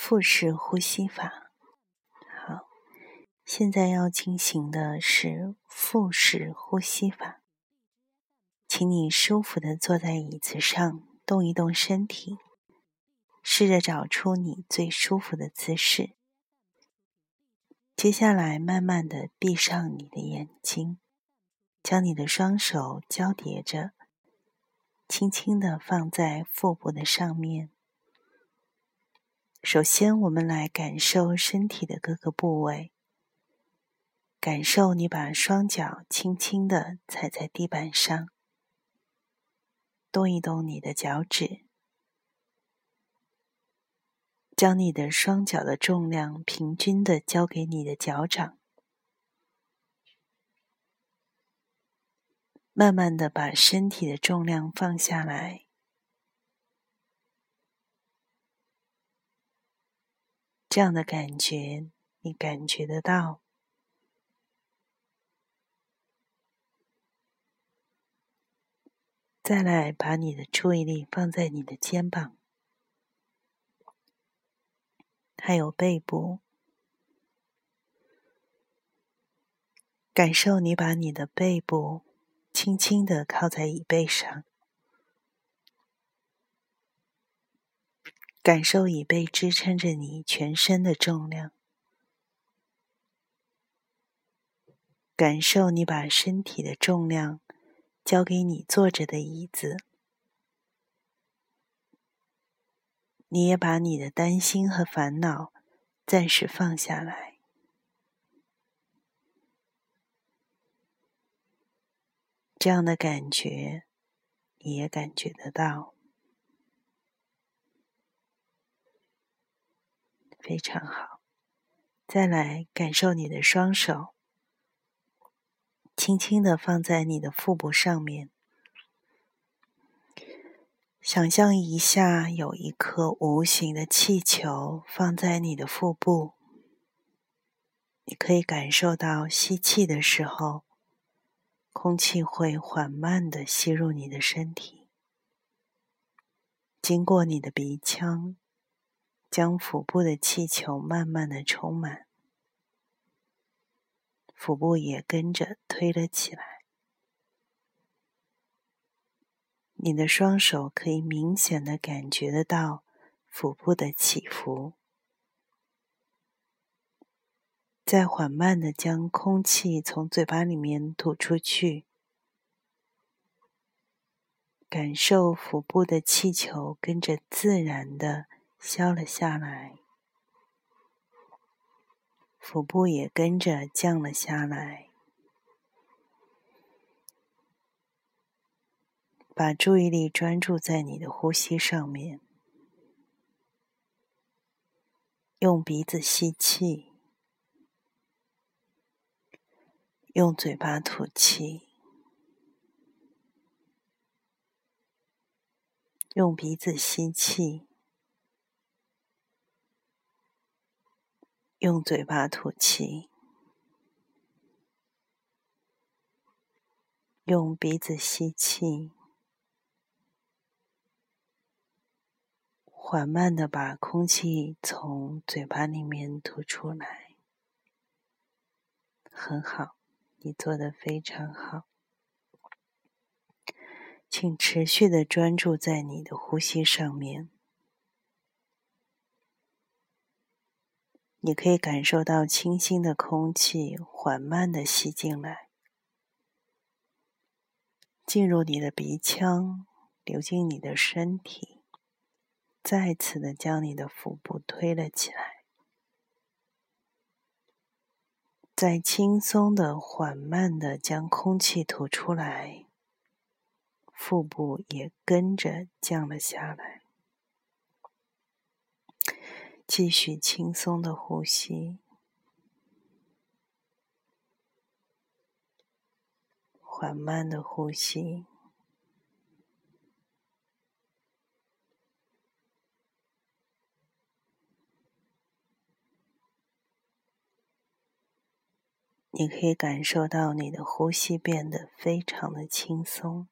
腹式呼吸法。好，现在要进行的是腹式呼吸法。请你舒服的坐在椅子上，动一动身体，试着找出你最舒服的姿势。接下来，慢慢的闭上你的眼睛，将你的双手交叠着，轻轻的放在腹部的上面。首先，我们来感受身体的各个部位，感受你把双脚轻轻的踩在地板上，动一动你的脚趾，将你的双脚的重量平均的交给你的脚掌，慢慢的把身体的重量放下来。这样的感觉，你感觉得到？再来，把你的注意力放在你的肩膀，还有背部，感受你把你的背部轻轻的靠在椅背上。感受椅背支撑着你全身的重量，感受你把身体的重量交给你坐着的椅子，你也把你的担心和烦恼暂时放下来，这样的感觉你也感觉得到。非常好，再来感受你的双手，轻轻的放在你的腹部上面，想象一下有一颗无形的气球放在你的腹部，你可以感受到吸气的时候，空气会缓慢的吸入你的身体，经过你的鼻腔。将腹部的气球慢慢的充满，腹部也跟着推了起来。你的双手可以明显的感觉得到腹部的起伏，再缓慢的将空气从嘴巴里面吐出去，感受腹部的气球跟着自然的。消了下来，腹部也跟着降了下来。把注意力专注在你的呼吸上面，用鼻子吸气，用嘴巴吐气，用鼻子吸气。用嘴巴吐气，用鼻子吸气，缓慢的把空气从嘴巴里面吐出来。很好，你做的非常好，请持续的专注在你的呼吸上面。你可以感受到清新的空气缓慢的吸进来，进入你的鼻腔，流进你的身体，再次的将你的腹部推了起来，再轻松的、缓慢的将空气吐出来，腹部也跟着降了下来。继续轻松的呼吸，缓慢的呼吸。你可以感受到你的呼吸变得非常的轻松。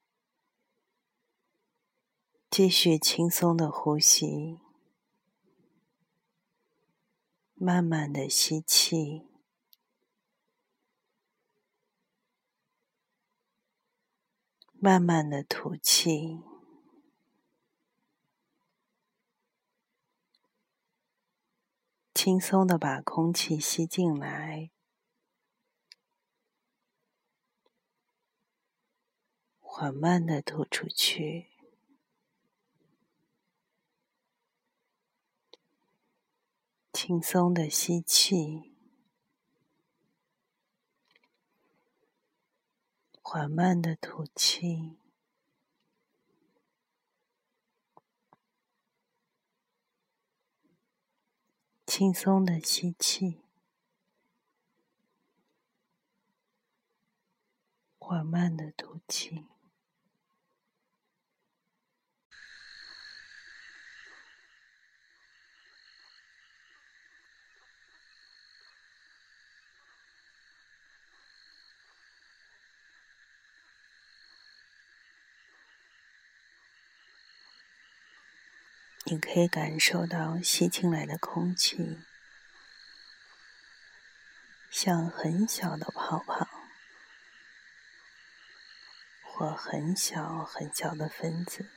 继续轻松的呼吸。慢慢的吸气，慢慢的吐气，轻松的把空气吸进来。缓慢的吐出去，轻松的吸气，缓慢的吐气，轻松的吸气，缓慢的吐气。你可以感受到吸进来的空气，像很小的泡泡，或很小很小的分子。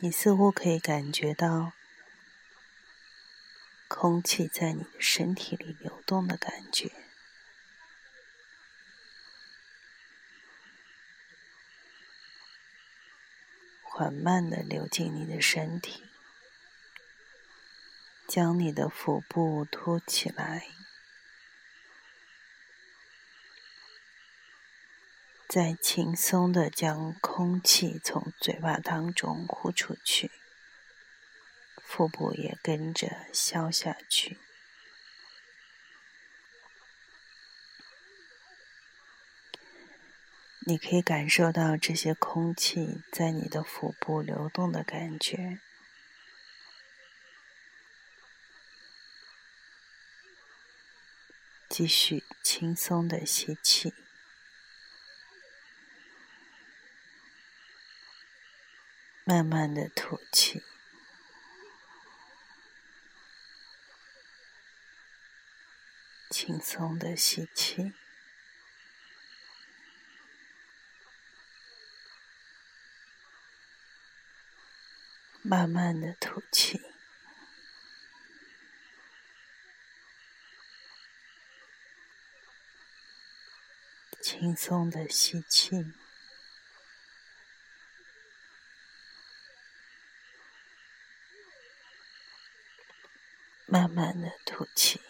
你似乎可以感觉到空气在你的身体里流动的感觉。缓慢的流进你的身体，将你的腹部托起来，再轻松的将空气从嘴巴当中呼出去，腹部也跟着消下去。你可以感受到这些空气在你的腹部流动的感觉。继续轻松的吸气，慢慢的吐气，轻松的吸气。慢慢的吐气，轻松的吸气，慢慢的吐气。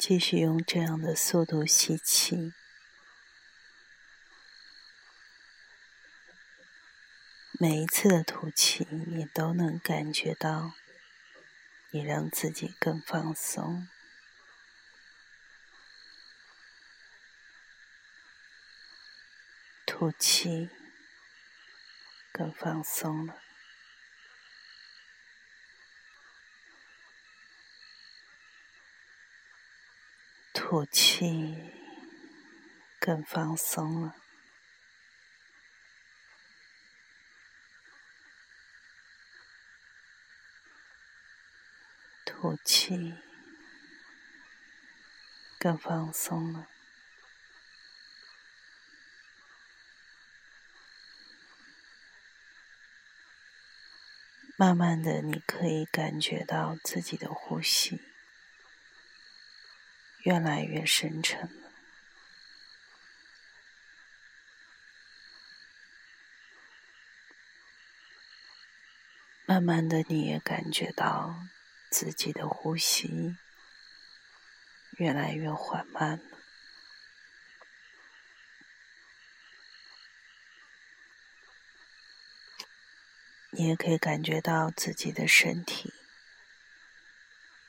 继续用这样的速度吸气，每一次的吐气，你都能感觉到，你让自己更放松。吐气，更放松了。吐气，更放松了。吐气，更放松了。慢慢的，你可以感觉到自己的呼吸。越来越深沉，慢慢的，你也感觉到自己的呼吸越来越缓慢了。你也可以感觉到自己的身体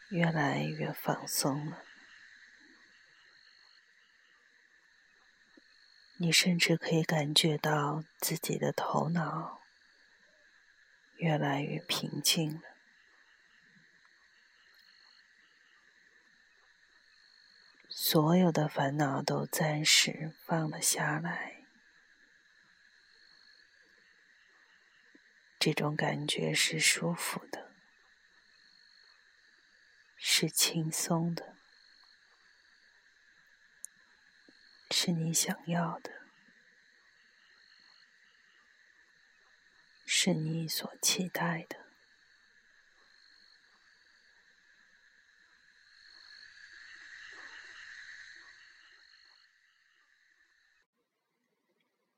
越来越放松了。你甚至可以感觉到自己的头脑越来越平静了，所有的烦恼都暂时放了下来。这种感觉是舒服的，是轻松的。是你想要的，是你所期待的。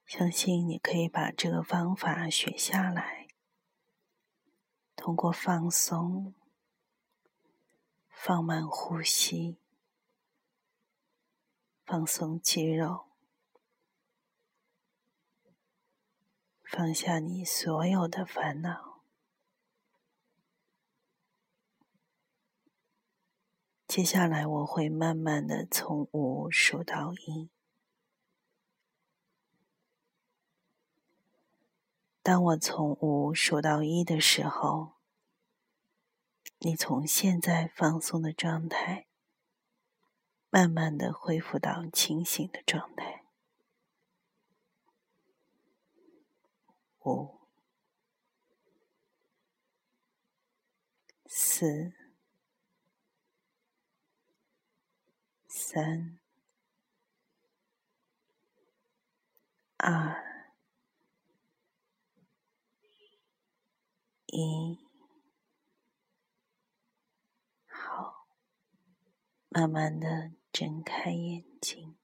相信你可以把这个方法学下来，通过放松、放慢呼吸。放松肌肉，放下你所有的烦恼。接下来，我会慢慢的从五数到一。当我从五数到一的时候，你从现在放松的状态。慢慢的恢复到清醒的状态。五、四、三、二、一，好，慢慢的。睁开眼睛。